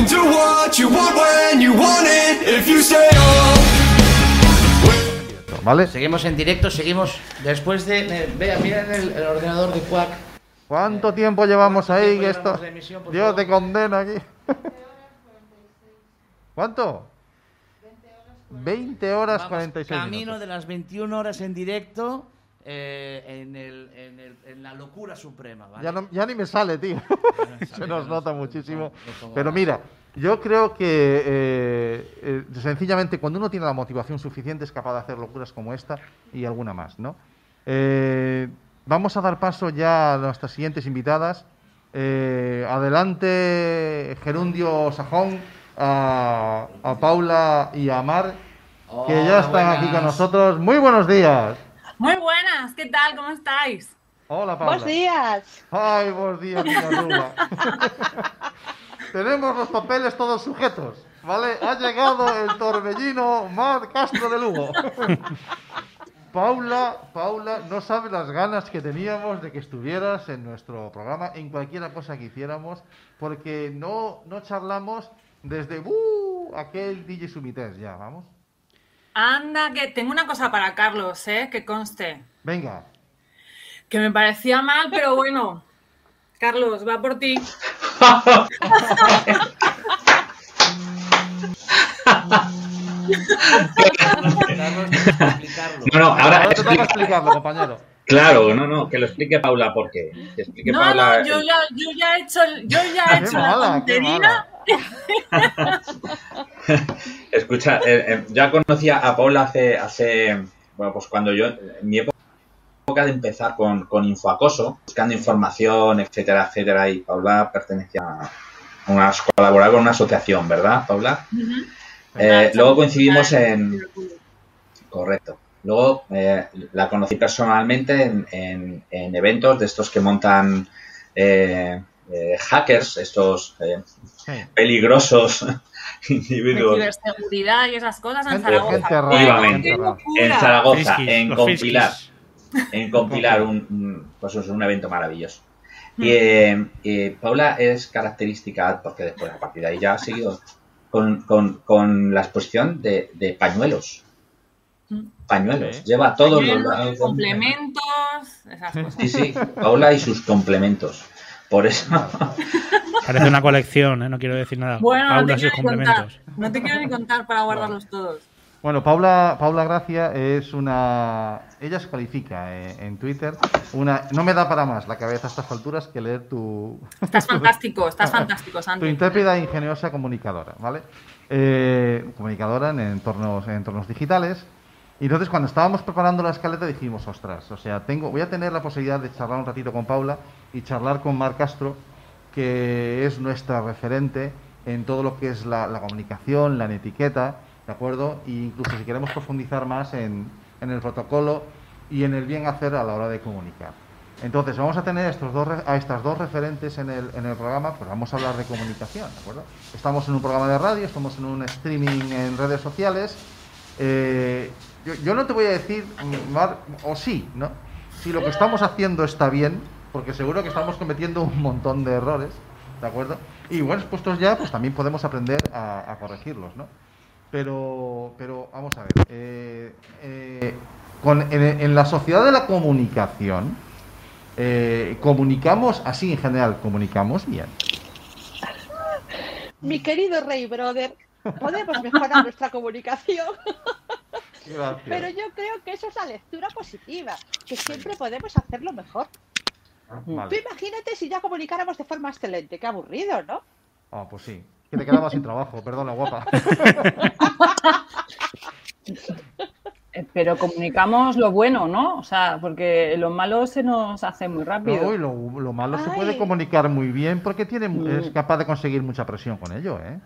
can do what you want when you want it if you stay up. ¿Vale? Seguimos en directo, seguimos después de. eh, Vea, mira en el, el ordenador de Quack. ¿Cuánto tiempo llevamos ¿Cuánto ahí? tiempo esto... emisión, Dios favor? te condena aquí. ¿Cuánto? 20 horas Vamos 46 Camino minutos. de las 21 horas en directo eh, en, el, en, el- en la locura suprema. ¿vale? Ya, no- ya ni me sale, tío. me Se nos no, nota no, muchísimo. no, no pongo Pero mira, yo creo que eh, eh, sencillamente cuando uno tiene la motivación suficiente es capaz de hacer locuras como esta y alguna más, ¿no? Eh, vamos a dar paso ya a nuestras siguientes invitadas. Eh, adelante, Gerundio Sajón, a, a Paula y a Mar, que ya están aquí con nosotros. Muy buenos días. Muy buenas, ¿qué tal? ¿Cómo estáis? Hola, Paula. Buenos días. Ay, buenos días, Rula. Tenemos los papeles todos sujetos, ¿vale? Ha llegado el torbellino Mar Castro de Lugo. Paula, Paula, no sabes las ganas que teníamos de que estuvieras en nuestro programa, en cualquier cosa que hiciéramos, porque no, no charlamos desde ¡uh! aquel DJ Sumités ya, vamos. Anda, que tengo una cosa para Carlos, ¿eh? Que conste. Venga, Que me parecía mal, pero bueno. Carlos, va por ti. No, no, ahora ahora te toca explica- explicarlo, compañero. Claro, no, no, que lo explique Paula porque que explique No, Paula. no, yo ya, yo ya he hecho, yo ya he hecho la mala, tontería. Escucha, eh, eh, ya conocía a Paula hace, hace, bueno, pues cuando yo, en mi época de empezar con, con infoacoso, buscando información, etcétera, etcétera, y Paula pertenecía a una, colaboraba con una asociación, ¿verdad, Paula? Ujú. Eh, luego coincidimos en, correcto. Luego eh, la conocí personalmente en, en- en eventos de estos que montan eh, eh, hackers, estos eh, Sí. peligrosos De individuos ciberseguridad y esas cosas en Gente- Zaragoza. gente rara, en Zaragoza, en compilar, en compilar un, pues es un evento maravilloso. Mm. Y, eh, eh, Paula es característica, porque después a partir de ahí ya ha seguido con, con- con la exposición de, de pañuelos. Pañuelos. Sí. Lleva todos Pañuelos, los complementos, esas cosas. Sí, sí, Paula y sus complementos. Por eso, Parece una colección, ¿eh? no quiero decir nada. Bueno, no Paula te y sus quiero ni contar. complementos. No te quiero ni contar para guardarlos todos. Bueno, Paula, Paula Gracia es una... Ella se califica eh, en Twitter. Una... No me da para más la cabeza a estas alturas que leer tu... Estás fantástico, estás fantástico, tu Santi. intrépida e ingeniosa comunicadora, ¿vale? Eh, comunicadora en entornos, en entornos digitales. Y entonces cuando estábamos preparando la escaleta dijimos, ostras, o sea, tengo, voy a tener la posibilidad de charlar un ratito con Paula y charlar con Mar Castro, que es nuestra referente en todo lo que es la, comunicación, la etiqueta, ¿de acuerdo? E incluso si queremos profundizar más en, el protocolo y en el bien hacer a la hora de comunicar. Entonces, vamos a tener estos dos, a estas dos referentes en el, en el programa, pues vamos a hablar de comunicación, ¿de acuerdo? Estamos en un programa de radio, estamos en un streaming en redes sociales. Eh, yo, no te voy a decir, o sí, ¿no? Si lo que estamos haciendo está bien, porque seguro que estamos cometiendo un montón de errores, ¿de acuerdo? Y bueno, puestos ya, pues también podemos aprender a, corregirlos, ¿no? Pero, pero vamos a ver. eh, eh, con, en, en la sociedad de la comunicación, eh, comunicamos, así en general, comunicamos bien. Mi querido Rey Brother, podemos mejorar nuestra comunicación, Gracias. pero yo creo que eso es la lectura positiva, que siempre podemos hacerlo mejor. Tú Vale. imagínate si ya comunicáramos de forma excelente, qué aburrido, ¿no? Ah, pues sí. Que te quedabas sin trabajo, perdona, guapa. Pero comunicamos lo bueno, ¿no? O sea, porque lo malo se nos hace muy rápido. No, y lo, lo malo se puede comunicar muy bien porque tiene, Mm. es capaz de conseguir mucha presión con ello, ¿eh?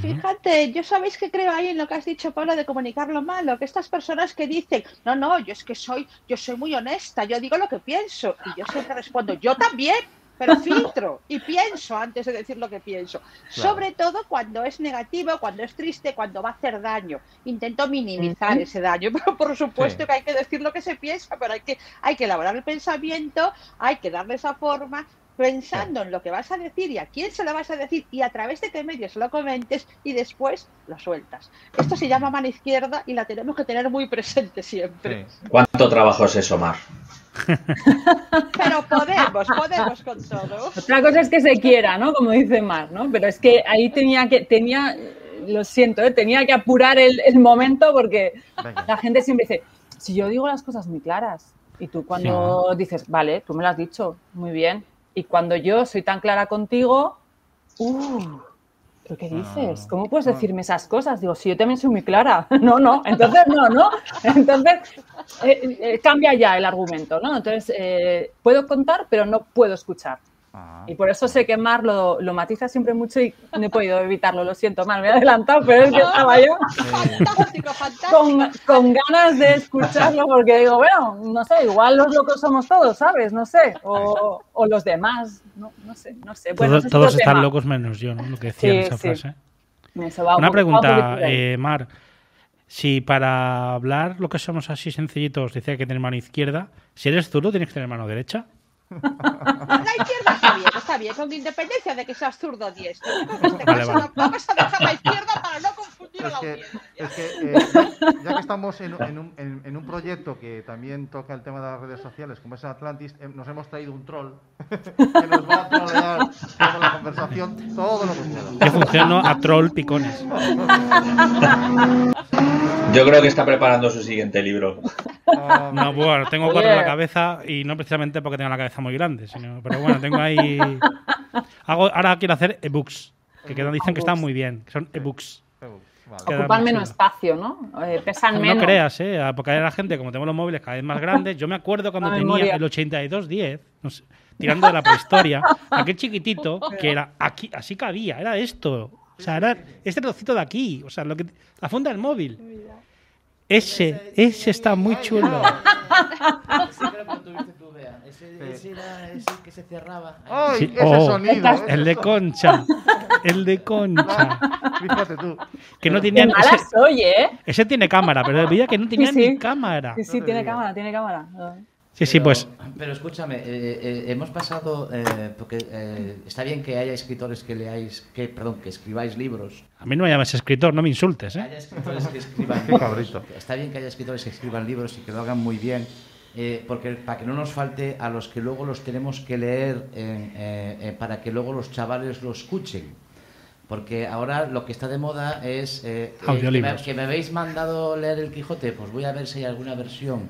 Fíjate, yo sabéis que creo ahí en lo que has dicho, Paula, de comunicar lo malo, que estas personas que dicen, no, no, yo es que soy, yo soy muy honesta, yo digo lo que pienso, y yo siempre respondo, yo también, pero filtro y pienso antes de decir lo que pienso. Claro. Sobre todo cuando es negativo, cuando es triste, cuando va a hacer daño. Intento minimizar ese daño, pero por supuesto Sí. que hay que decir lo que se piensa, pero hay que, hay que elaborar el pensamiento, hay que darle esa forma pensando en lo que vas a decir y a quién se lo vas a decir y a través de qué medios lo comentes y después lo sueltas. Esto se llama mano izquierda y la tenemos que tener muy presente siempre. Sí. ¿Cuánto trabajo es eso, Mar? Pero podemos, podemos con todo. Otra cosa es que se quiera, ¿no? Como dice Mar, ¿no? Pero es que ahí tenía que, tenía, lo siento, ¿eh? tenía que apurar el, el momento porque Venga. la gente siempre dice, si yo digo las cosas muy claras y tú cuando dices, vale, tú me lo has dicho, muy bien, y cuando yo soy tan clara contigo, uh, ¿pero qué dices? ¿Cómo puedes decirme esas cosas? Digo, si yo también soy muy clara. No, no, entonces no, ¿no? Entonces eh, eh, cambia ya el argumento, ¿no? Entonces, eh, puedo contar, pero no puedo escuchar. Ah. Y por eso sé que Mar lo, lo matiza siempre mucho y no he podido evitarlo, lo siento, Mar, me he adelantado, pero es que estaba yo Fantástico, fantástico. con, con ganas de escucharlo porque digo, bueno, no sé, igual los locos somos todos, ¿sabes? No sé, o, o los demás, no, no sé, no sé. Bueno, Todos, es están tema. locos menos yo, ¿no? Lo que decía en esa sí. frase. Eso va un Una va pregunta, eh, Mar. Si para hablar lo que somos así sencillitos decía que tener mano izquierda, si eres zurdo tienes que tener mano derecha. La izquierda está bien, está bien, con independencia de que seas zurdo diestro. Este Vale, caso, vale. Vamos a dejar la izquierda para no confundir Es que, es que eh, ya, que estamos en, en un, en- en un proyecto que también toca el tema de las redes sociales, como es Atlantis, eh, nos hemos traído un troll que nos va a trolear toda la conversación, todo lo que pueda. Yo funciono a troll picones. Yo creo que está preparando su siguiente libro. Ah, No, bueno, tengo cuatro en la cabeza y no precisamente porque tenga la cabeza muy grande, sino, pero bueno, tengo ahí. Hago, ahora quiero hacer ebooks, que quedan- dicen que están muy bien, que son ebooks. Vale. Ocupan menos espacio, ¿no? Eh, pesan No menos. creas, ¿eh? Porque hay la gente, como tenemos los móviles cada vez más grandes, yo me acuerdo cuando La tenía memoria. el 8210, no sé, tirando de la prehistoria, aquel chiquitito que era aquí, así cabía, era esto. O sea, era este trocito de aquí, o sea, lo que, la funda del móvil. Ese, ese está muy chulo. Ese creo que lo tuviste tú, Bea. Ese, ese era ese que se cerraba. ¡Ay, Sí, ese oh. sonido! El de concha, el de concha. Fíjate tú. Que no tenían, mala ese, soy, ¿eh? ese tiene cámara, pero veía que no tenía sí. ni cámara. Sí, sí, te tiene digo. cámara, tiene cámara. Sí, sí, Pero- pues Pero escúchame, eh, eh, hemos pasado. eh, porque eh, está bien que haya escritores que leáis. Que, perdón, que escribáis libros. a mí no me llames escritor, no me insultes, Que ¿eh? haya escritores que escriban Qué libros. cabrito. Está bien que haya escritores que escriban libros y que lo hagan muy bien. Eh, porque para que no nos falte a los que luego los tenemos que leer en- eh, eh, para que luego los chavales lo escuchen. Porque ahora lo que está de moda es eh, eh, que, me, que me habéis mandado leer el Quijote, pues voy a ver si hay alguna versión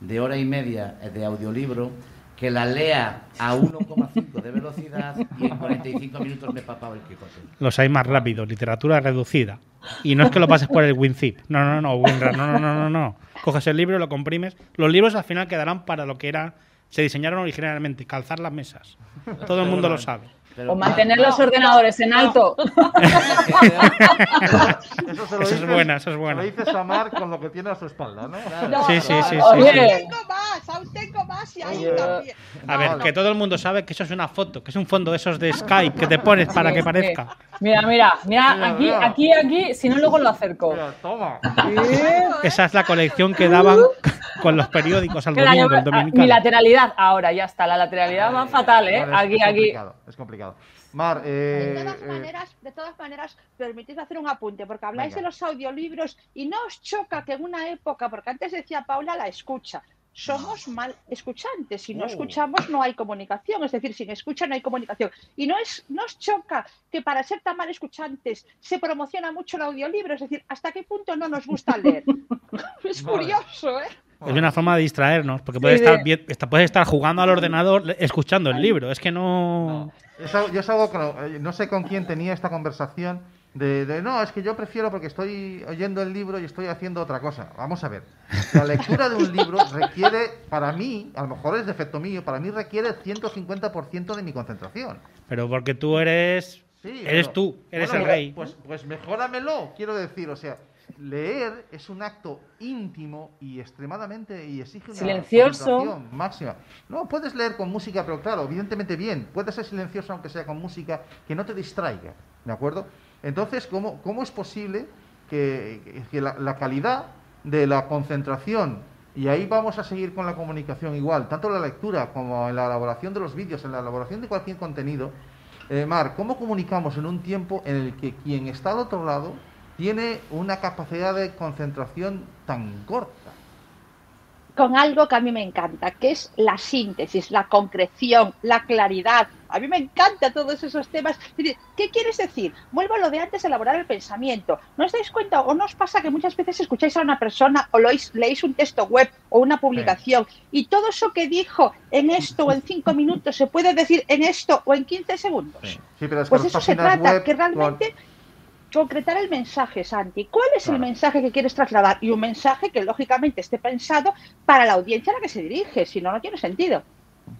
de hora y media eh, de audiolibro que la lea a 1,5 de velocidad y en 45 minutos me he papado el Quijote. Los hay más rápidos, literatura reducida. Y no es que lo pases por el WinZip. No, no, no, WinRAR, no, no, no, no, no. Coges el libro, lo comprimes. Los libros al final quedarán para lo que era, se diseñaron originalmente, calzar las mesas. Todo el mundo lo sabe. Pero- O mantener los ordenadores en alto. Eso, se lo Esa es dices- buena, esa es buena. Lo dices a Mar con lo que tiene a su espalda, ¿no? No, Sí, sí, no, sí, aún sí. tengo más, aún tengo más y ahí también. A ver, que todo el mundo sabe que eso es una foto, que es un fondo de esos de Skype que te pones para Sí, que sí. parezca. Mira, mira, mira, Mira, aquí, mira. aquí, aquí, si no luego lo acerco. Mira, toma. Esa es la colección que daban con los periódicos al domingo, el ah, mi lateralidad, ahora ya está, la lateralidad va fatal, ¿eh? Es- Aquí, es aquí. complicado, es complicado. Mar, eh, De todas eh, maneras, de todas maneras, hacer un apunte, porque habláis Venga. de los audiolibros y no os choca que en una época, porque antes decía Paula la escucha, somos mal escuchantes. Si no Oh. escuchamos no hay comunicación, es decir, sin escucha no hay comunicación. Y no es, no os choca que para ser tan mal escuchantes se promociona mucho el audiolibro, es decir, hasta qué punto no nos gusta leer. es Vale. curioso, ¿eh? Es una forma de distraernos, porque Sí, puedes, estar, bien- puedes estar jugando al ordenador escuchando el libro. Es que no... Yo es algo que no, eh, no sé con quién tenía esta conversación de, de, no, es que yo prefiero porque estoy oyendo el libro y estoy haciendo otra cosa. Vamos a ver. La lectura de un libro requiere, para mí, a lo mejor es defecto mío, para mí requiere 150% de mi concentración. Pero porque tú eres... Sí, eres tú, eres bueno, el rey. Pues, pues mejóramelo, quiero decir. O sea, leer es un acto íntimo y extremadamente y exige una Silencioso. concentración máxima. No, puedes leer con música, pero claro, evidentemente bien. Puedes ser silencioso aunque sea con música que no te distraiga, ¿de acuerdo? Entonces, ¿cómo, cómo es posible que, que la, la calidad de la concentración Y ahí vamos a seguir con la comunicación igual, tanto en la lectura como en la elaboración de los vídeos, en la elaboración de cualquier contenido. Eh, Mar, ¿cómo comunicamos en un tiempo en el que quien está al otro lado tiene una capacidad de concentración tan corta? con algo que a mí me encanta, que es la síntesis, la concreción, la claridad. A mí me encanta todos esos temas. ¿Qué quieres decir? Vuelvo a lo de antes, elaborar el pensamiento. ¿No os dais cuenta o no os pasa que muchas veces escucháis a una persona o leéis, leéis un texto web o una publicación y todo eso que dijo en esto o en cinco minutos se puede decir en esto o en 15 segundos? Sí, pero es que pues eso se trata, web que realmente concretar el mensaje, Santi. ¿Cuál es el mensaje que quieres trasladar? Y un mensaje que lógicamente esté pensado para la audiencia a la que se dirige, si no, no tiene sentido.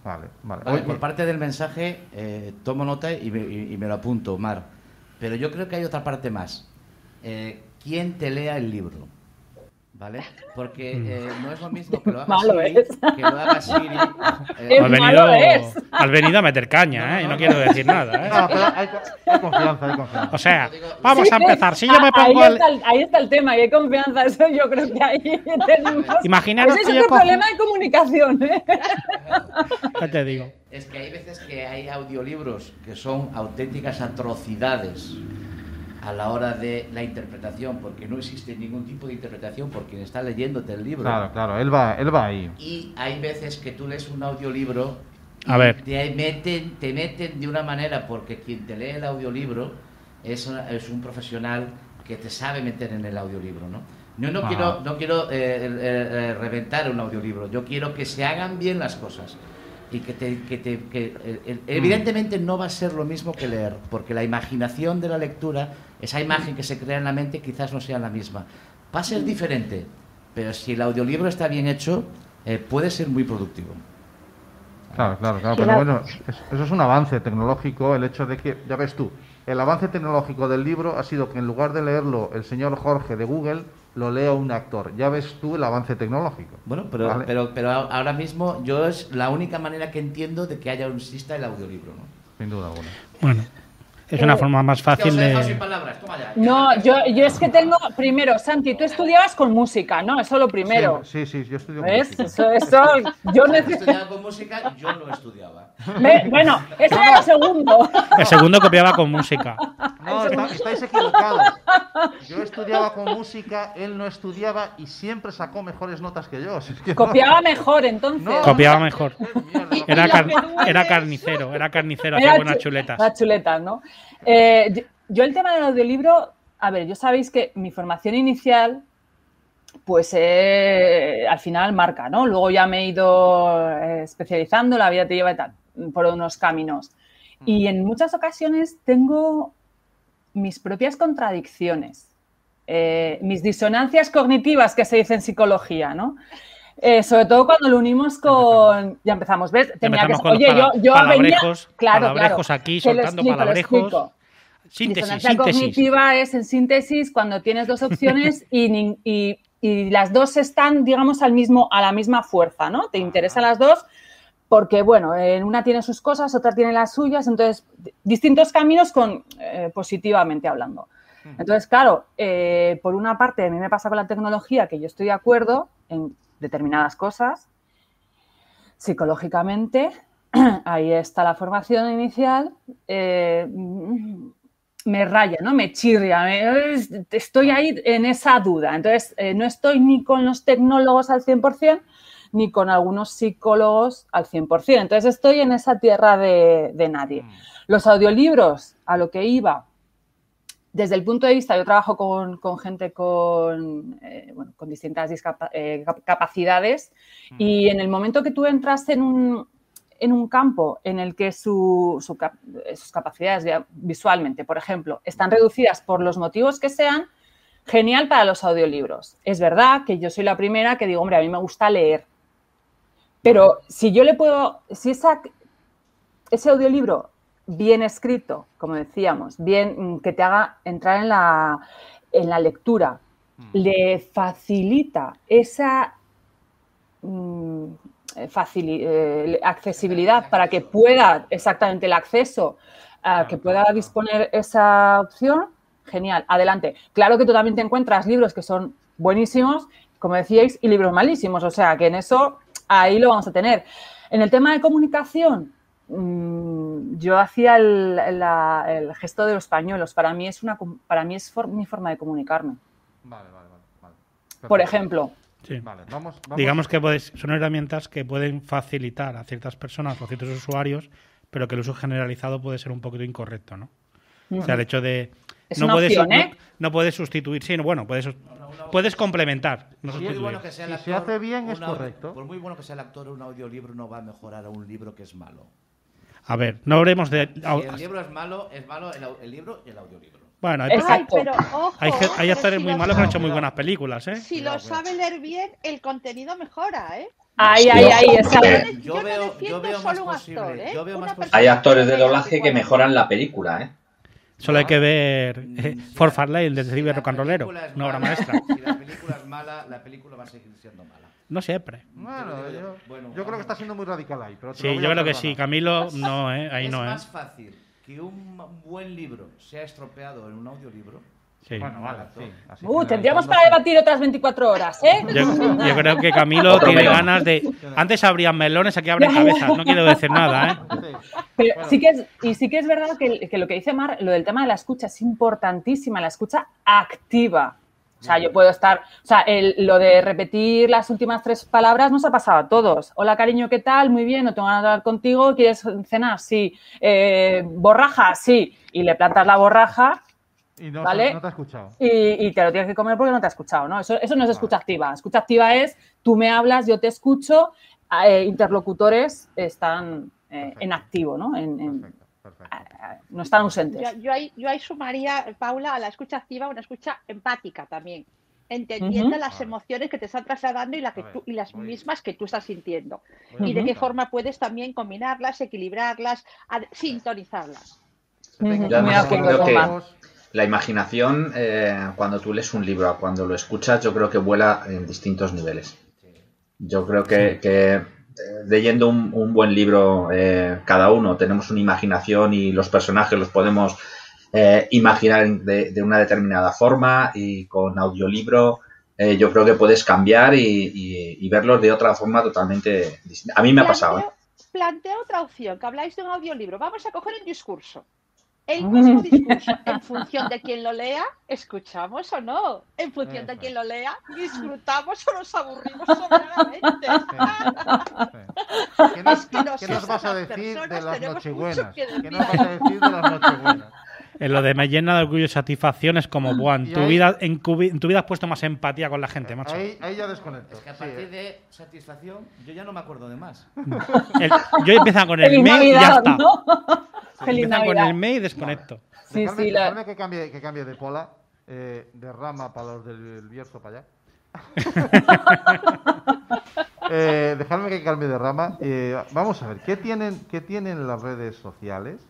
Vale, vale. Vale, Oye, por parte del mensaje, eh, tomo nota y me, y- y me lo apunto, Mar. Pero yo creo que hay otra parte más. Eh, ¿Quién te lea el libro? ¿Vale? Porque eh, no es lo mismo que lo haga Malo Siri, es. que lo haga Siri. eh, Has venido, malo es. has venido a meter caña, ¿eh? Y no quiero decir nada, ¿eh? no, pero hay, hay confianza, hay confianza. O sea, vamos Sí, a empezar. Si yo me ah, pongo ahí, el... está el, ahí está el tema, y hay confianza. Eso yo creo que ahí tenemos. Imaginaros Ese que es otro problema de comunicación. ¿eh? Ya te digo. Es que hay veces que hay audiolibros que son auténticas atrocidades a la hora de la interpretación, porque no existe ningún tipo de interpretación por quien está leyéndote el libro. Claro, claro, él va, él va ahí. Y hay veces que tú lees un audiolibro A ver. te meten, te meten de una manera porque quien te lee el audiolibro es, una- es un profesional que te sabe meter en el audiolibro, ¿no? Yo no Ajá. quiero, no quiero eh, eh, eh, reventar un audiolibro, yo quiero que se hagan bien las cosas. Y que te, que te- que, eh, evidentemente no va a ser lo mismo que leer, porque la imaginación de la lectura, esa imagen que se crea en la mente quizás no sea la misma. Va a ser diferente, pero si el audiolibro está bien hecho, eh, puede ser muy productivo. Claro, claro, claro. Pero bueno, es- eso es un avance tecnológico, el hecho de que, ya ves tú, el avance tecnológico del libro ha sido que en lugar de leerlo el señor Jorge de Google, lo lea un actor. Ya ves tú el avance tecnológico. Bueno, pero, Vale. pero, pero ahora mismo yo es la única manera que entiendo de que haya un exista el audiolibro, ¿no? Sin duda alguna. Bueno, es una forma más fácil sin de... palabras, toma ya. No, yo, yo es que tengo. Primero, Santi, tú estudiabas con música, ¿no? Eso lo primero. Sí, sí, sí, yo estudio ¿Ves? música. Eso, eso, yo estudiado con música, yo no estudiaba. Me- Bueno, eso era lo segundo. El segundo copiaba con música. No, está- estáis equivocados. Yo estudiaba con música, él no estudiaba y siempre sacó mejores notas que yo. Si es que no- Copiaba mejor, entonces. No. Copiaba mejor. Mierda, Era, car- era carnicero, era carnicero, Era hacía buenas chu- chuletas. Las chuletas, ¿no? Eh, yo, el tema del audiolibro, a ver, yo sabéis que mi formación inicial, pues eh, al final marca, ¿no? Luego ya me he ido eh, especializando, la vida te lleva y tal, por unos caminos. Y en muchas ocasiones tengo mis propias contradicciones, eh, mis disonancias cognitivas que se dice en psicología, ¿no? Eh, sobre todo cuando lo unimos con... Ya empezamos, ¿ves? Tenía empezamos que- Oye, yo, yo venía... Claro, palabrejos claro. aquí, soltando explico, palabrejos. Síntesis, Disonancia síntesis. cognitiva es en síntesis cuando tienes dos opciones y, y- y las dos están, digamos, al mismo, a la misma fuerza, ¿no? Te interesan las dos porque, bueno, en una tiene sus cosas, otra tiene las suyas, entonces, di- distintos caminos con, eh, positivamente hablando. Entonces, claro, eh, por una parte, a mí me pasa con la tecnología que yo estoy de acuerdo en determinadas cosas, psicológicamente, ahí está la formación inicial, eh, me raya, ¿no? Me chirria, me- estoy ahí en esa duda. Entonces, eh, no estoy ni con los tecnólogos al 100%, ni con algunos psicólogos al 100%. Entonces, estoy en esa tierra de, de nadie. Los audiolibros, a lo que iba, desde el punto de vista, yo trabajo con, con gente con, eh, bueno, con distintas eh, cap- capacidades y en el momento que tú entras en un, en un campo en el que su- su cap- eh, sus capacidades visualmente, por ejemplo, están reducidas por los motivos que sean, genial para los audiolibros. Es verdad que yo soy la primera que digo, hombre, a mí me gusta leer. Pero si yo le puedo, si esa, ese audiolibro bien escrito, como decíamos, bien mm, que te haga entrar en la, en la lectura, le facilita esa mm, eh, eh, accesibilidad para que pueda exactamente el acceso, a que pueda disponer esa opción, genial, adelante. Claro que tú también te encuentras libros que son buenísimos como decíais, y libros malísimos. O sea, que en eso ahí lo vamos a tener. En el tema de comunicación, mm, yo hacía el, la- el gesto de los pañuelos. Para mí es, una, para mí es for- mi forma de comunicarme. Vale, vale, vale. vale. Por ejemplo, Sí. Vale, vamos, vamos. Digamos que puedes- son herramientas que pueden facilitar a ciertas personas o a ciertos usuarios, pero que el uso generalizado puede ser un poquito incorrecto, ¿no? O sea, el hecho de... Es no una puedes, opción, ¿eh? no, puedes sustituir, sí, no, bueno, puedes, puedes complementar, no sustituir. bueno que sea el Si se actor, hace bien, es un audio- correcto. Por muy bueno que sea el actor, un audiolibro no va a mejorar a un libro que es malo. A ver, no hablemos de... Si el libro es malo, es malo el, el libro y el audiolibro. Bueno, hay, Exacto. Ay, pero ojo, hay, ge- hay pero actores si muy lo malos que han hecho muy buenas películas, ¿eh? Si lo sabe leer bien, el contenido mejora, ¿eh? ahí, porque exacto. Yo veo, yo veo más solo un posible. actor, ¿eh? Yo veo más Hay actores de doblaje que mejoran la película, ¿eh? Solo hay que ver eh, Mm, si For del si Detective Rock and Rollero, una obra maestra. Si la película es mala, la película va a seguir siendo mala. No siempre. Bueno, yo, yo. Bueno, yo creo que está siendo muy radical ahí. Pero Sí, yo creo que sí. Camilo, no, ¿eh? Ahí es no, ¿eh? más fácil que un buen libro sea estropeado en un audiolibro. Sí. Bueno, vale, sí. así Uh, tendríamos para debatir otras 24 horas, ¿eh? Yo, yo creo que Camilo tiene ganas de... Antes abrían melones, aquí abren cabezas. No quiero decir nada, ¿eh? Sí. Pero Bueno. sí que es, y sí que es verdad que, que lo que dice Mar, lo del tema de la escucha es importantísima, la escucha activa. O sea, yo puedo estar, o sea, el- lo de repetir las últimas tres palabras nos ha pasado a todos. Hola, cariño, ¿qué tal? Muy bien, no tengo ganas de hablar contigo. ¿Quieres cenar? Sí. Eh, borraja, sí. Y le plantas la borraja Y no, ¿Vale? no te ha escuchado. y, y te lo tienes que comer porque no te ha escuchado, ¿no? Eso, eso no es escucha activa. Escucha activa es tú me hablas, yo te escucho, eh, interlocutores están eh, en activo, ¿no? En- en- no están ausentes. Yo, yo ahí, yo ahí sumaría, Paula, a la escucha activa una escucha empática también, entendiendo las Vale. emociones que te están trasladando y, la que A ver, tú- y las bien. mismas que tú estás sintiendo. Muy Y de qué forma puedes también combinarlas, equilibrarlas, sintonizarlas. Tengan Ujú. Yo además creo que-. La imaginación, eh, cuando tú lees un libro cuando lo escuchas, yo creo que vuela en distintos niveles. Yo creo que, que, leyendo un, un buen libro, eh, cada uno tenemos una imaginación y los personajes los podemos eh, imaginar de, de una determinada forma y con audiolibro eh, yo creo que puedes cambiar y, y- y verlos de otra forma totalmente distinta. A mí me ha pasado. ¿eh? Planteo otra opción, que habláis de un audiolibro. Vamos a coger un discurso. El mismo discurso, en función de quien lo lea, escuchamos o no. En función de quien lo lea, disfrutamos o nos aburrimos soberanamente. Sí. ¿Qué nos, Es que nos- qué nos vas a decir de las nochebuenas? ¿Qué nos vas a decir de las nochebuenas? En lo de me llena de orgullo y satisfacción es como, Y tu, ahí- vida, en, tu vida has puesto más empatía con la gente, macho. Ahí, ahí ya desconecto. Es que a Sí, partir eh. de satisfacción, yo ya no me acuerdo de más. El- yo empiezo con el Feliz mail y ya está. ¿no? Feliz con el mail y desconecto. Sí, Dejadme, sí, la- que, cambie, que cambie de pola, eh, de rama para los del Bierzo para allá. eh, dejadme que cambie de rama. Eh, vamos a ver, ¿qué tienen, qué tienen las redes sociales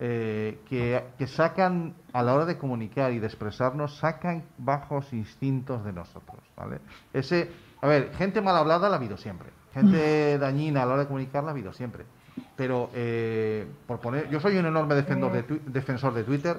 eh, que, que sacan, a la hora de comunicar y de expresarnos, sacan bajos instintos de nosotros? ¿vale? Ese, a ver, gente mal hablada la ha habido siempre. Gente dañina a la hora de comunicar la ha habido siempre. Pero, eh, por poner, yo soy un enorme defensor de, defensor de Twitter,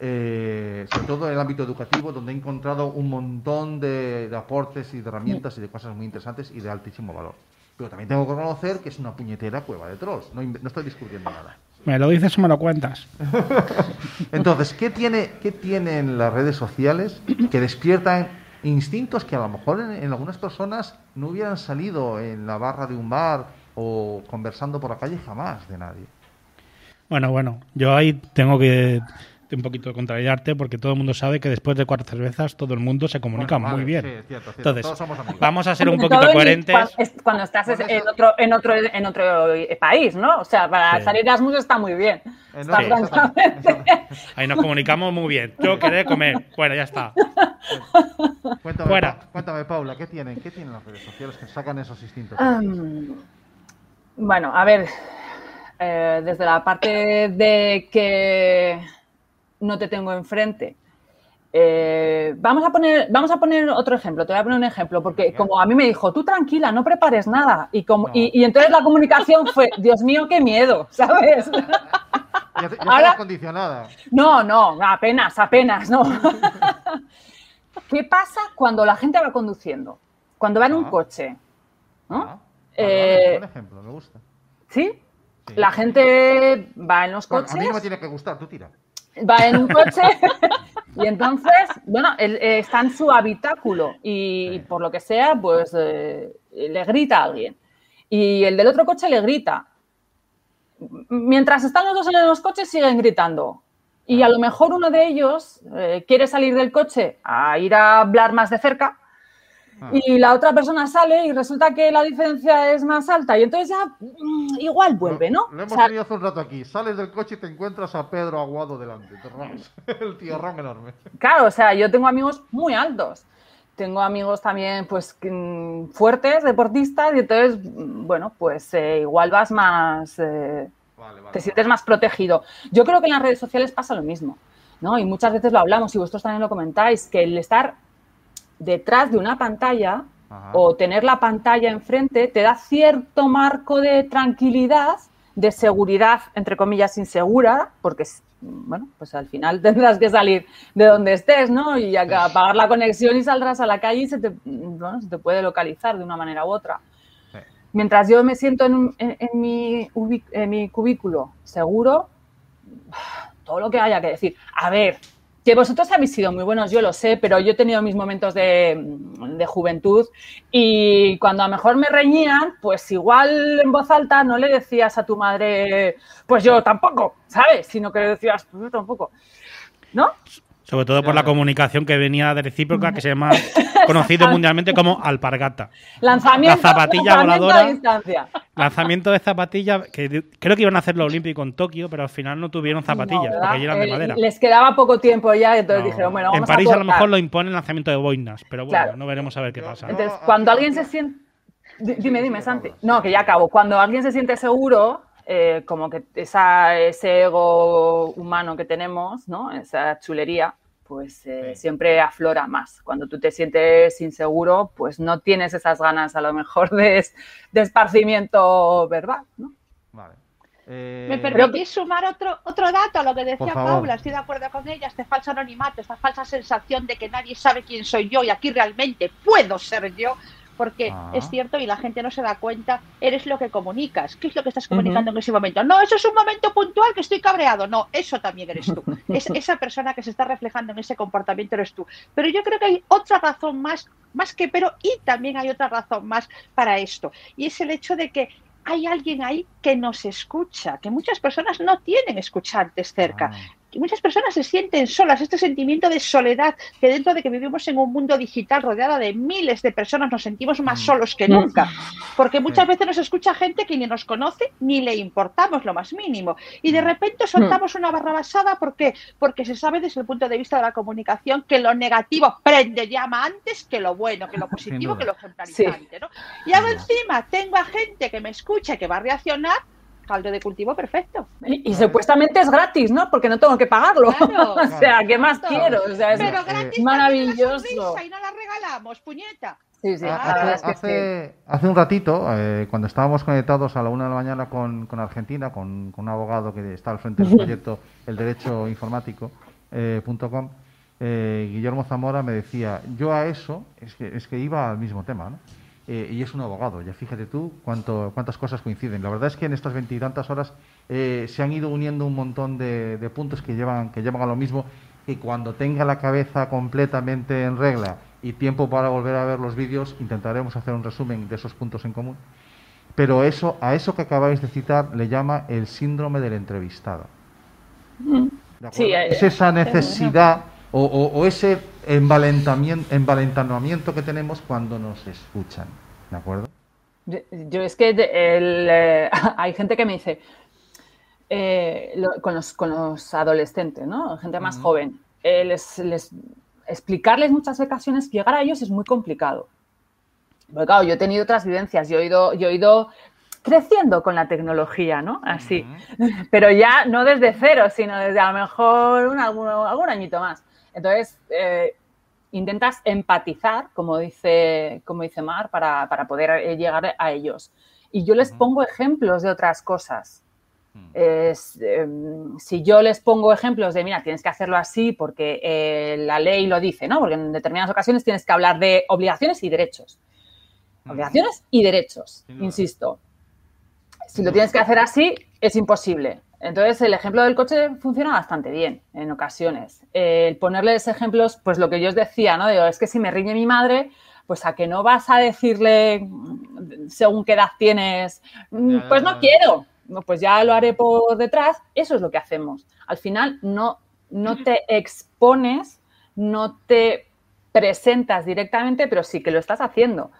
eh, sobre todo en el ámbito educativo, donde he encontrado un montón de, de aportes y de herramientas y de cosas muy interesantes y de altísimo valor. Pero también tengo que reconocer que es una puñetera cueva de trolls. No, estoy descubriendo nada. Me lo dices o me lo cuentas. Entonces, ¿qué, tiene, ¿qué tienen las redes sociales que despiertan instintos que a lo mejor en, en algunas personas no hubieran salido en la barra de un bar o conversando por la calle jamás de nadie? Bueno, bueno, yo ahí tengo que un poquito contrariarte porque todo el mundo sabe que después de cuatro cervezas todo el mundo se comunica Bueno, muy vale, bien. sí, es cierto, es cierto. Entonces, Todos somos amigos. vamos a ser un poquito coherentes. Cuando, es- cuando estás en otro, en otro, en otro país, ¿no? O sea, para Sí. salir Erasmus está muy bien. Eh, Está sí. Ahí nos comunicamos muy bien. Yo querer comer. Bueno, ya está. Cuéntame, Fuera. Pa- cuéntame, Paula, ¿qué tienen? ¿Qué tienen las redes sociales que sacan esos instintos? Bueno, a ver, eh, desde la parte de que no te tengo enfrente. eh, vamos, a poner, vamos a poner otro ejemplo, te voy a poner un ejemplo, porque como a mí me dijo, tú tranquila, no prepares nada. Y, como, No. y, y entonces la comunicación fue, Dios mío, qué miedo, ¿sabes? Ya, te- ya ahora- condicionada. No, no, apenas, apenas, no. ¿Qué pasa cuando la gente va conduciendo? cuando va en un coche, ¿no? Ah, Eh, vale, buen ejemplo, me gusta. ¿Sí? Sí. La gente va en los Bueno, a coches, mí no me tiene que gustar, tú tira. va en un coche y entonces, bueno, él, eh, está en su habitáculo y Sí. por lo que sea, pues eh, le grita a alguien. Y el del otro coche le grita. Mientras están los dos en los coches, siguen gritando. Y a lo mejor uno de ellos eh, quiere salir del coche a ir a hablar más de cerca Ah. y la otra persona sale y resulta que la diferencia es más alta y entonces ya mm, igual vuelve, ¿no? Lo hemos O sea, tenido hace un rato aquí. Sales del coche y te encuentras a Pedro Aguado delante. El tierrón enorme. Claro, o sea, yo tengo amigos muy altos. Tengo amigos también, pues, mm, fuertes, deportistas, y entonces, mm, bueno, pues eh, igual vas más, eh, Vale, vale. te sientes más protegido. Yo creo que en las redes sociales pasa lo mismo, ¿no? Y muchas veces lo hablamos y vosotros también lo comentáis, que el estar detrás de una pantalla Ajá. o tener la pantalla enfrente te da cierto marco de tranquilidad, de seguridad, entre comillas, insegura, porque, bueno, pues al final tendrás que salir de donde estés, ¿no? Y acá apagar la conexión y saldrás a la calle y se te, bueno, se te puede localizar de una manera u otra. Sí. Mientras yo me siento en, en- en mi, en mi cubículo seguro, todo lo que haya que decir. A ver, que vosotros habéis sido muy buenos, yo lo sé, pero yo he tenido mis momentos de, juventud y cuando a lo mejor me reñían, pues igual en voz alta no le decías a tu madre, pues yo tampoco, ¿sabes? Sino que le decías, pues yo tampoco. ¿No? Sobre todo por la comunicación que venía de recíproca, que se llama conocido mundialmente como alpargata. Lanzamiento, La zapatilla lanzamiento voladora. a distancia. Lanzamiento de zapatilla, que creo que iban a hacer lo olímpico en Tokio, pero al final no tuvieron zapatillas, porque eran de Eh, madera. Les quedaba poco tiempo ya, y entonces No. dijeron, bueno, en vamos París a, lo mejor lo imponen lanzamiento de boinas, pero bueno, Claro. no veremos a ver qué pasa. Entonces, cuando alguien se siente... Di- Dime, dime, Santi. No, que ya acabo. Cuando alguien se siente seguro, eh, como que esa, ese ego humano que tenemos, ¿no? Esa chulería, pues eh, Sí. siempre aflora más. Cuando tú te sientes inseguro, pues no tienes esas ganas a lo mejor de, de esparcimiento verbal, ¿no? Vale. Eh, ¿Me permitís sumar otro, otro dato a lo que decía. Paula? Estoy de acuerdo con ella. Este falso anonimato, esta falsa sensación de que nadie sabe quién soy yo y aquí realmente puedo ser yo, porque Ah. es cierto y la gente no se da cuenta, eres lo que comunicas. ¿Qué es lo que estás comunicando en ese momento? No, eso es un momento puntual que estoy cabreado. No, eso también eres tú. Es, esa persona que se está reflejando en ese comportamiento eres tú. Pero yo creo que hay otra razón más, más que pero, y también hay otra razón más para esto. Y es el hecho de que hay alguien ahí que nos escucha, que muchas personas no tienen escuchantes cerca. Ah, Y muchas personas se sienten solas, este sentimiento de soledad, que dentro de que vivimos en un mundo digital rodeada de miles de personas nos sentimos más Mm. solos que nunca, porque muchas Sí. veces nos escucha gente que ni nos conoce ni le importamos lo más mínimo. Y de Mm. repente soltamos una barra basada porque, porque se sabe desde el punto de vista de la comunicación que lo negativo prende llama antes que lo bueno, que lo positivo, que lo ejemplarizante. ¿no? Y hago encima, tengo a gente que me escucha y que va a reaccionar, caldo de cultivo perfecto. Y, y supuestamente es gratis, ¿no? Porque no tengo que pagarlo. Claro. o sea, ¿qué más Claro. quiero? O sea, es Pero gratis maravilloso. la y no la regalamos, puñeta. Sí, Hace, sí. hace, hace un ratito, eh, cuando estábamos conectados a la una de la mañana con, con Argentina, con, con un abogado que está al frente del proyecto El Derecho Informático, eh, punto com, eh, Guillermo Zamora me decía, yo a eso, es que, es que iba al mismo tema, ¿no? Eh, y es un abogado, ya fíjate tú cuánto, cuántas cosas coinciden. La verdad es que en estas veintitantas horas eh, se han ido uniendo un montón de, de puntos que llevan, que llevan a lo mismo, y cuando tenga la cabeza completamente en regla y tiempo para volver a ver los vídeos, intentaremos hacer un resumen de esos puntos en común. Pero eso, a eso que acabáis de citar le llama el síndrome del entrevistado. Sí, eh, es esa necesidad o, o- o ese envalentamiento, envalentonamiento que tenemos cuando nos escuchan. ¿De acuerdo? Yo, yo es que el, eh, hay gente que me dice, eh, lo- con, los, con los adolescentes, ¿no? Gente más joven, eh, les, les- explicarles muchas ocasiones, llegar a ellos es muy complicado. Porque claro, yo he tenido otras vivencias, yo he ido, yo he ido creciendo con la tecnología, ¿no? Así. Pero ya no desde cero, sino desde a lo mejor un, algún, algún añito más. Entonces, eh, intentas empatizar, como dice, como dice Mar, para, para poder eh, llegar a ellos. Y yo les pongo ejemplos de otras cosas. Mm. Es, eh, si yo les pongo ejemplos de, mira, tienes que hacerlo así porque eh, la ley lo dice, ¿no? Porque en determinadas ocasiones tienes que hablar de obligaciones y derechos. Obligaciones y derechos, insisto. Si lo tienes que hacer así, es imposible. Entonces, el ejemplo del coche funciona bastante bien en ocasiones. Eh, El ponerles ejemplos, pues lo que yo os decía, ¿no? Digo, es que si me riñe mi madre, pues a que no vas a decirle mm, según qué edad tienes, mm, pues no quiero, pues ya lo haré por detrás. Eso es lo que hacemos. Al final, no, no te expones, no te presentas directamente, pero sí que lo estás haciendo.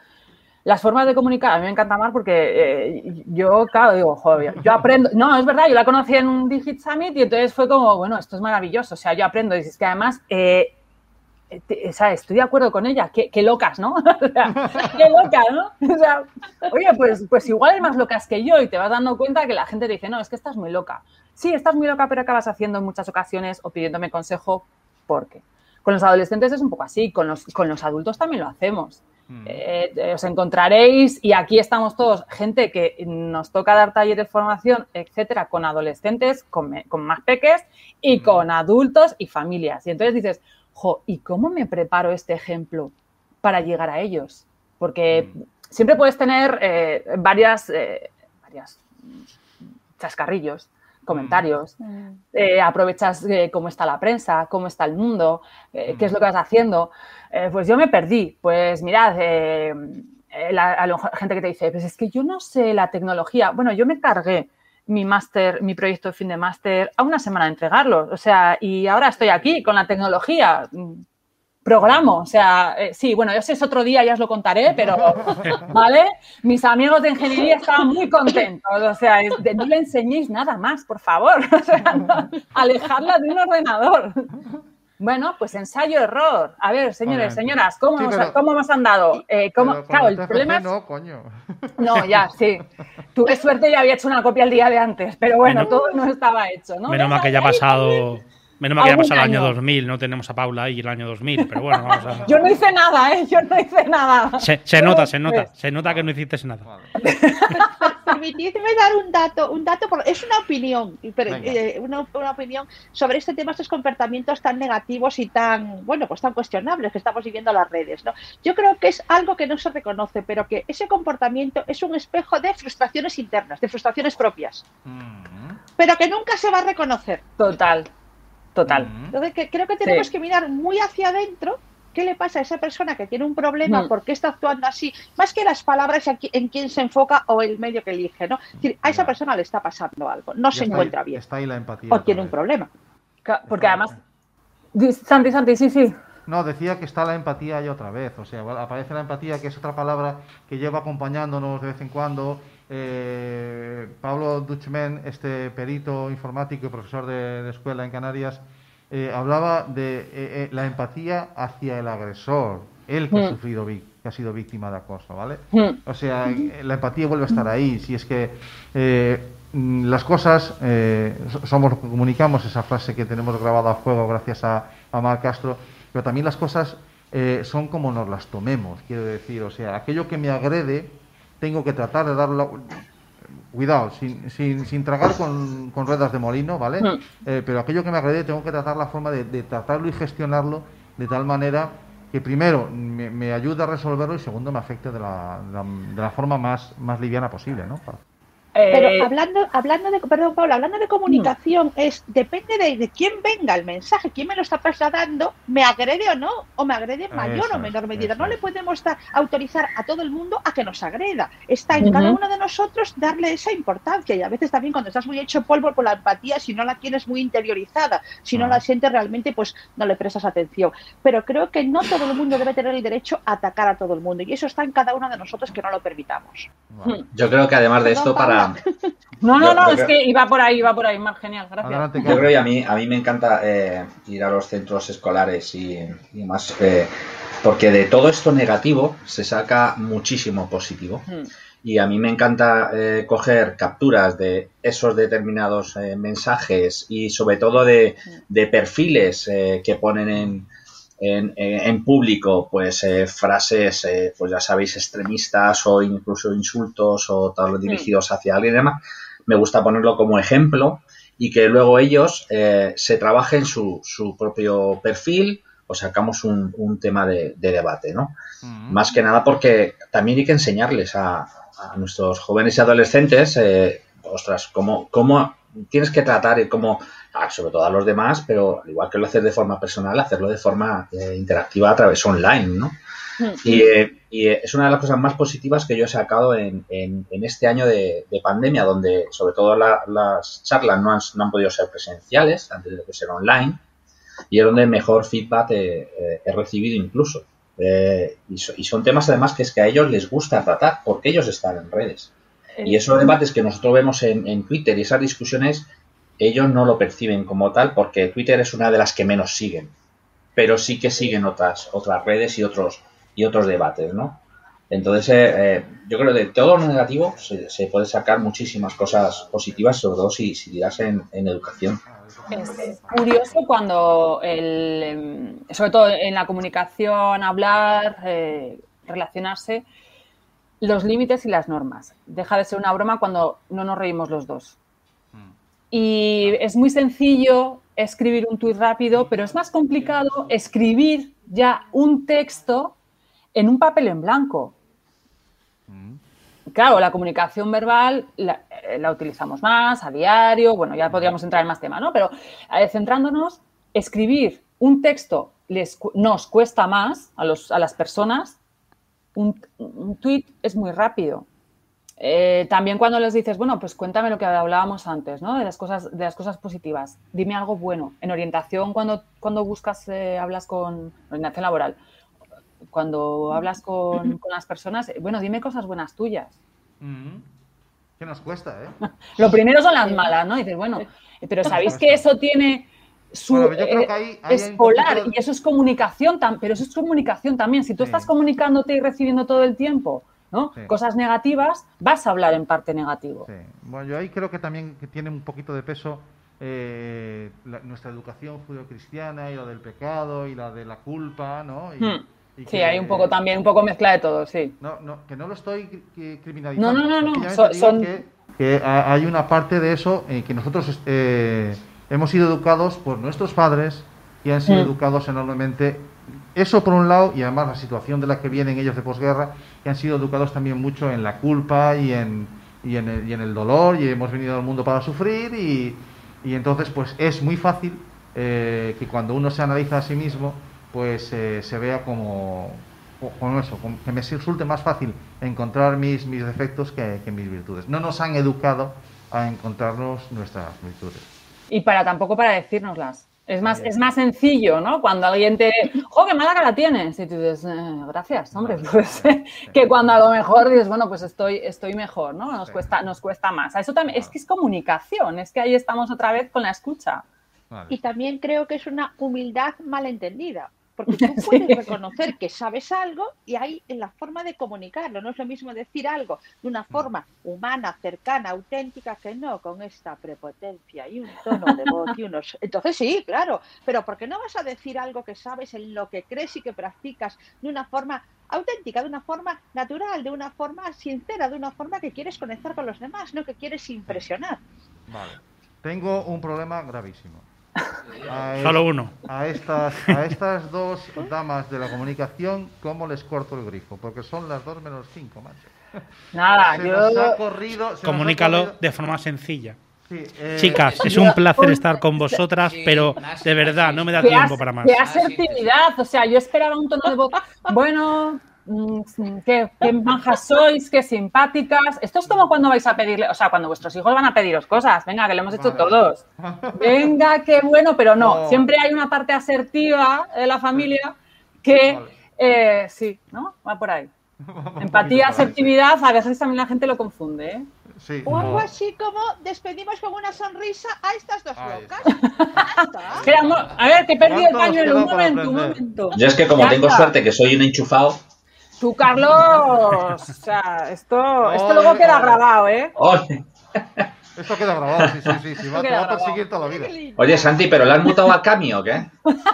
Las formas de comunicar, a mí me encanta más porque eh, yo, claro, digo, joder, yo aprendo. No, es verdad, yo la conocí en un Digit Summit y entonces fue como, bueno, esto es maravilloso. O sea, yo aprendo. Y es que además, eh, o sea, estoy de acuerdo con ella. Qué, qué locas, ¿no? Qué locas, ¿no? O sea, oye, pues, pues igual es más locas que yo y te vas dando cuenta que la gente te dice, no, es que estás muy loca. Sí, estás muy loca, pero acabas haciendo en muchas ocasiones o pidiéndome consejo porque. Con los adolescentes es un poco así, con los, con los adultos también lo hacemos. Mm. Eh, os encontraréis, y aquí estamos todos, gente que nos toca dar talleres de formación, etcétera, con adolescentes, con, con más peques y Mm. con adultos y familias. Y entonces dices, jo, ¿y cómo me preparo este ejemplo para llegar a ellos? Porque Mm. siempre puedes tener eh, varias, eh, varias chascarrillos, comentarios, eh, aprovechas eh, cómo está la prensa, cómo está el mundo, eh, qué es lo que vas haciendo. Eh, pues yo me perdí. Pues mirad, la- a lo mejor gente que te dice, pues es que yo no sé la tecnología. Bueno, yo me cargué mi máster, mi proyecto de fin de máster a una semana de entregarlo. O sea, y ahora estoy aquí con la tecnología. Programo, o sea, eh, sí, bueno, eso es otro día, ya os lo contaré, pero, ¿vale? Mis amigos de ingeniería estaban muy contentos, o sea, es de- no le enseñéis nada más, por favor, o sea, no, alejadla de un ordenador. Bueno, pues ensayo-error. A ver, señores, señoras, ¿cómo, Sí, hemos, pero- cómo hemos andado? Eh, ¿cómo- Claro, el TFG problema es... No, coño. No, ya, sí. Tuve suerte y había hecho una copia el día de antes, pero bueno, Menos- todo no estaba hecho, ¿no? Menos mal que ya ha ahí, pasado. Menos mal que ya pasado el año año. 2000. No tenemos a Paula ahí el año 2000. Pero bueno, vamos a. Yo no hice nada, ¿eh? Yo no hice nada. Se, nota, se nota. pues, Se nota que no hiciste nada. Vale. Permitidme dar un dato, un dato, por- es una opinión, pero, eh, una, una opinión sobre este tema, estos comportamientos tan negativos y tan, bueno, pues tan cuestionables que estamos viviendo en las redes, ¿no? Yo creo que es algo que no se reconoce, pero que ese comportamiento es un espejo de frustraciones internas, de frustraciones propias, Mm. pero que nunca se va a reconocer. Total, total. Entonces, que creo que tenemos Sí. que mirar muy hacia adentro qué le pasa a esa persona que tiene un problema, Mm. por qué está actuando así, más que las palabras en qui- en quién se enfoca o el medio que elige, ¿no? Es decir, a esa persona le está pasando algo, no Ya se encuentra ahí- bien Está ahí la empatía. o tiene un problema. Porque además. Santi, Santi, sí, sí. No, decía que está la empatía ahí otra vez. O sea, aparece la empatía, que es otra palabra que lleva acompañándonos de vez en cuando. Eh, Pablo Duchmen, este perito informático y profesor de, de escuela en Canarias, eh, hablaba de eh, la empatía hacia el agresor, él que ha Mm. sufrido, que ha sido víctima de acoso, ¿vale? Mm. O sea, la empatía vuelve a estar ahí. Si es que mm, las cosas, so- somos lo que comunicamos, esa frase que tenemos grabada a fuego gracias a, a Mar Castro, pero también las cosas son como nos las tomemos, quiero decir. O sea, aquello que me agrede, tengo que tratar de darlo. Cuidado, sin, sin, sin tragar con, con ruedas de molino, ¿vale? Mm. Eh, pero aquello que me agrede, tengo que tratar la forma de, de tratarlo y gestionarlo de tal manera que primero me, me ayude a resolverlo y segundo me afecte de la, de la, de la forma más, más liviana posible, ¿no? Para- Pero Eh, hablando, hablando de, perdón, Paula, hablando de comunicación, es depende de, de quién venga el mensaje, quién me lo está trasladando, me agrede o no, o me agrede en mayor Eso o menor medida. eso No le podemos dar- autorizar a todo el mundo a que nos agreda. Está en cada uno de nosotros darle esa importancia. Y a veces también cuando estás muy hecho polvo por la empatía, si no la tienes muy interiorizada, si no Ah. la sientes realmente, pues no le prestas atención. Pero creo que no todo el mundo debe tener el derecho a atacar a todo el mundo. Y eso está en cada uno de nosotros que no lo permitamos. Yo creo que además de esto, para, No, no, yo- no, yo es creo- que iba por ahí, iba por ahí. Mar, genial, gracias. Adelante, Yo creo que a mí, a mí me encanta eh, ir a los centros escolares y, y demás, eh, porque de todo esto negativo se saca muchísimo positivo. Mm. Y a mí me encanta eh, coger capturas de esos determinados eh, mensajes y sobre todo de, de perfiles eh, que ponen en, en, público, pues eh, frases, eh, pues ya sabéis, extremistas o incluso insultos o tal dirigidos hacia alguien y demás. Me gusta ponerlo como ejemplo y que luego ellos eh, se trabajen su, su propio perfil o sacamos un, un tema de, de debate, ¿no? Mm. Más que nada porque también hay que enseñarles a, a nuestros jóvenes y adolescentes, eh, ostras, cómo, cómo tienes que tratar y cómo, sobre todo a los demás, pero al igual que lo haces de forma personal, hacerlo de forma eh, interactiva a través online, ¿no? Y, eh, y, eh, es una de las cosas más positivas que yo he sacado en, en, en este año de, de, pandemia, donde sobre todo la, las charlas no han, no han, podido ser presenciales, han tenido que ser online, y es donde mejor feedback he, he recibido incluso. Eh, y, so, y, son temas además que es que a ellos les gusta tratar, porque ellos están en redes. Y esos debates que nosotros vemos en, en Twitter y esas discusiones, ellos no lo perciben como tal, porque Twitter es una de las que menos siguen. Pero sí que siguen otras, otras redes y otros y otros debates, ¿no? Entonces, eh, eh, yo creo que de todo lo negativo se, se, puede sacar muchísimas cosas positivas, sobre todo si, si dirás en, educación. Es curioso cuando, el, sobre todo en la comunicación, hablar, eh, relacionarse, los límites y las normas. Deja de ser una broma cuando no nos reímos los dos. Y es muy sencillo escribir un tuit rápido, pero es más complicado escribir ya un texto en un papel en blanco. Claro, la comunicación verbal la, la, utilizamos más a diario, bueno, ya podríamos entrar en más temas, ¿no? Pero eh, centrándonos, escribir un texto les, nos cuesta más a, los, a las personas, un, un tweet es muy rápido. Eh, también cuando les dices, bueno, pues cuéntame lo que hablábamos antes, ¿no? De las cosas, de las cosas positivas. Dime algo bueno. En orientación, cuando, cuando buscas, eh, hablas con orientación laboral, cuando hablas con, con, las personas, bueno, dime cosas buenas tuyas. Mm. ¿Qué nos cuesta, eh? Lo primero son las malas, ¿no? Y dices, bueno, pero ¿sabéis que eso tiene su... Bueno, yo creo que ahí, ahí es polar de... y eso es comunicación, pero eso es comunicación también. Si tú sí. estás comunicándote y recibiendo todo el tiempo ¿no? Sí. cosas negativas, vas a hablar en parte negativo. Sí. Bueno, yo ahí creo que también que tiene un poquito de peso eh, la, nuestra educación judeocristiana y la del pecado y la de la culpa, ¿no? Y, hmm. y sí, hay un poco también, un poco mezcla de todo, sí. No, no, que no lo estoy criminalizando. No, no, no, no. So, son... que, que, hay una parte de eso en que nosotros eh, hemos sido educados por nuestros padres y han sido hmm. educados enormemente eso por un lado, y además la situación de la que vienen ellos de posguerra, que han sido educados también mucho en la culpa y en, y en, el, dolor, y hemos venido al mundo para sufrir, y, y entonces pues es muy fácil eh, que cuando uno se analiza a sí mismo, pues eh, se vea como, como eso, que me resulte más fácil encontrar mis, mis defectos que, que mis virtudes. No nos han educado a encontrarnos nuestras virtudes. Y para tampoco para decírnoslas. Es más, es más sencillo, ¿no? Cuando alguien te... ¡Oh, qué mala cara tienes! Y tú dices, eh, gracias, hombre. Pues, que cuando a lo mejor dices, bueno, pues estoy, estoy mejor, ¿no? Nos, cuesta, nos cuesta más. Eso también, es que es comunicación, es que ahí estamos otra vez con la escucha. Y también creo que es una humildad malentendida. Porque tú puedes sí. reconocer que sabes algo y hay en la forma de comunicarlo. No es lo mismo decir algo de una forma humana, cercana, auténtica, que no con esta prepotencia y un tono de voz y unos. Entonces sí, claro. Pero ¿por qué no vas a decir algo que sabes en lo que crees y que practicas de una forma auténtica, de una forma natural, de una forma sincera, de una forma que quieres conectar con los demás, no que quieres impresionar? Vale. Tengo un problema gravísimo. A Solo uno. A estas, a estas dos damas de la comunicación, ¿cómo les corto el grifo? Porque son las dos menos cinco, macho. Nada, se yo... Nos ha corrido, se Comunícalo nos ha corrido... de forma sencilla. Sí, eh... Chicas, es un placer estar con vosotras, pero de verdad, no me da tiempo para más. Qué asertividad, o sea, yo esperaba un tono de voz, bueno, qué, qué majas sois, qué simpáticas. Esto es como cuando vais a pedirle, o sea, cuando vuestros hijos van a pediros cosas. Venga, que lo hemos hecho vale. todos. Venga, qué bueno, pero no. no. Siempre hay una parte asertiva de la familia que, vale. eh, sí, ¿no? Va por ahí. Empatía, asertividad, a veces también la gente lo confunde, ¿eh? Sí, o algo así como despedimos con una sonrisa a estas dos locas. Espera, a ver, te he perdido el ¿Cuánto nos pañuelo. Un momento, un momento. Yo es que como tengo suerte que soy un enchufado, Tú, Carlos, o sea, esto, esto luego queda grabado, ¿eh? ¡ole! Esto queda grabado, sí, sí, sí. sí va, te va a perseguir toda la vida. Oye, Santi, ¿pero le has mutado a Cami o qué?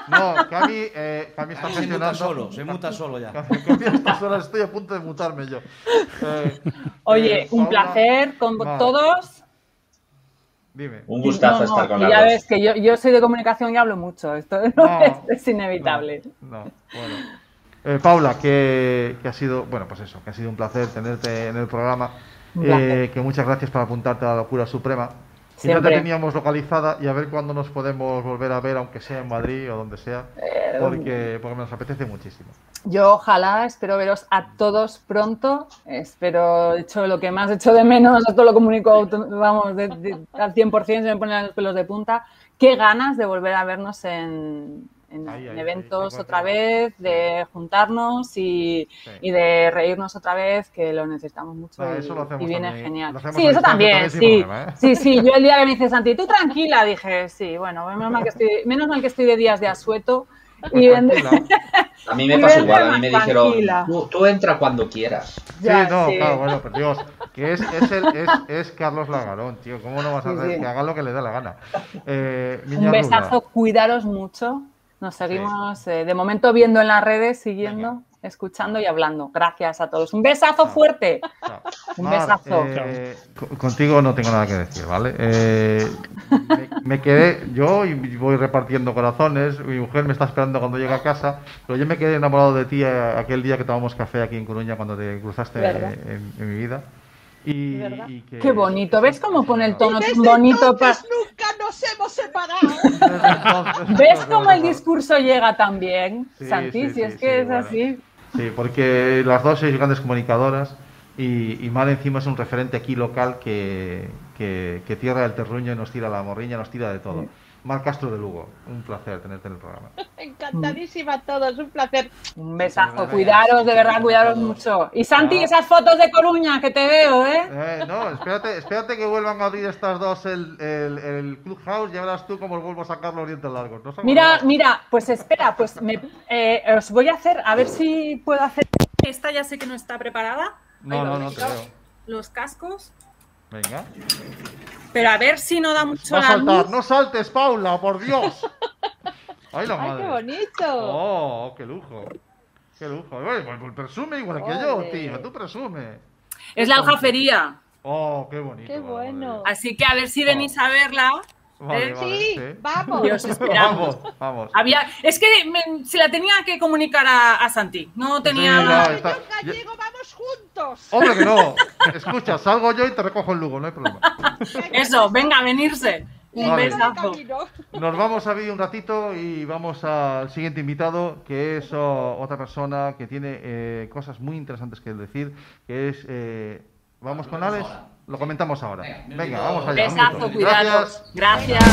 No, Cami, eh, Cami está Se muta solo, se muta solo ya. Cami estoy a punto de mutarme yo. Eh, Oye, eh, un Paula, placer con todos. Dime. Un gustazo No, no, estar con y las ya ves que yo, yo soy de comunicación y hablo mucho. Esto no No, es, es inevitable. No, no, bueno. Eh, Paula, que, que ha sido, bueno, pues eso, que ha sido un placer tenerte en el programa. Eh, que muchas gracias por apuntarte a la locura suprema. Y no Siempre. te teníamos localizada y a ver cuándo nos podemos volver a ver, aunque sea en Madrid o donde sea, Eh, porque, porque nos apetece muchísimo. Yo ojalá, espero veros a todos pronto. Espero, de hecho, lo que más echo de menos, esto lo comunico vamos, de- de- al 100%, se me ponen los pelos de punta. Qué ganas de volver a vernos en, en- Ahí, en ahí, eventos ahí, otra sí, vez, de juntarnos y, Sí. y de reírnos otra vez, que lo necesitamos mucho Ah, y, eso lo hacemos y viene también. genial. Lo Sí, eso también, sí. problema, ¿eh? Sí, sí, yo el día que me dice Santi, tú tranquila, dije, sí, bueno, menos mal que estoy, menos mal que estoy de días de asueto. Pues Y. A mí me pasó igual, a mí me dijeron, tú, tú entra cuando quieras. Ya, sí, no, sí. claro, bueno, pero Dios, que es, es, el- es, es Carlos Lagarón, tío, ¿cómo no vas a Sí, hacer sí. que haga lo que le dé la gana? Eh, Un besazo, Ruda, cuidaros mucho. Nos seguimos eh, de momento viendo en las redes, siguiendo, escuchando y hablando. Gracias a todos. Un besazo fuerte. chao. Un Mar, besazo. eh, co- contigo no tengo nada que decir, ¿vale? Eh, me, me quedé, yo y voy repartiendo corazones, mi mujer me está esperando cuando llegue a casa, pero yo me quedé enamorado de ti eh, aquel día que tomamos café aquí en Coruña cuando te cruzaste en, en mi vida. Y, ¿Verdad? y que- Qué bonito. ¿Ves cómo pone el tono Desde bonito? nunca nos hemos separado. ¿Ves cómo el discurso llega también, Sí, Santi? sí, si sí, es sí, que es bueno. así. Sí, porque las dos sois grandes comunicadoras y, y Mar encima es un referente aquí local que, que, que tierra el terruño y nos tira la morriña, nos tira de todo. Mar Castro de Lugo, un placer tenerte en el programa. Encantadísima a todos, un placer. Un besazo. Cuidaros, de verdad, cuidaros mucho. Y Santi, Chao. esas fotos de Coruña que te veo, ¿eh? Eh, no, espérate, espérate que vuelvan a abrir estas dos el, el, el Clubhouse, ya verás tú cómo vuelvo a sacar los dientes largos. No Mira, mira, pues espera, pues me, eh, os voy a hacer, a ver si puedo hacer. Esta ya sé que no está preparada. No, Ahí no, va, no te veo. Los cascos. Venga. Pero a ver si no da mucho Va a la saltar, luz. no saltes, Paula, por Dios. Ay, la ¡Ay, madre. qué bonito! Oh, qué lujo. Qué lujo. Oye, pues, pues presume igual que yo, tío. Tú presume. Es la aljafería. Oh, qué bonito. Qué madre. bueno. Así que a ver si venís a verla. Vale, ¿Eh? vale, Sí, vamos. Y os esperamos. Vamos, vamos. Había, es que me- se la tenía que comunicar a, a Santi. No tenía. Sí, no, Señor está- Gallego, vamos juntos. Hombre, que no. Escucha, salgo yo y te recojo el Lugo, no hay problema. Eso, venga, a venirse. Un Vale. besazo. Nos vamos a ver un ratito y vamos al siguiente invitado, que es oh, otra persona que tiene eh, cosas muy interesantes que decir, que es... eh, ¿Vamos con Alex? Lo comentamos ahora. Venga, vamos allá. Besazo, Gracias.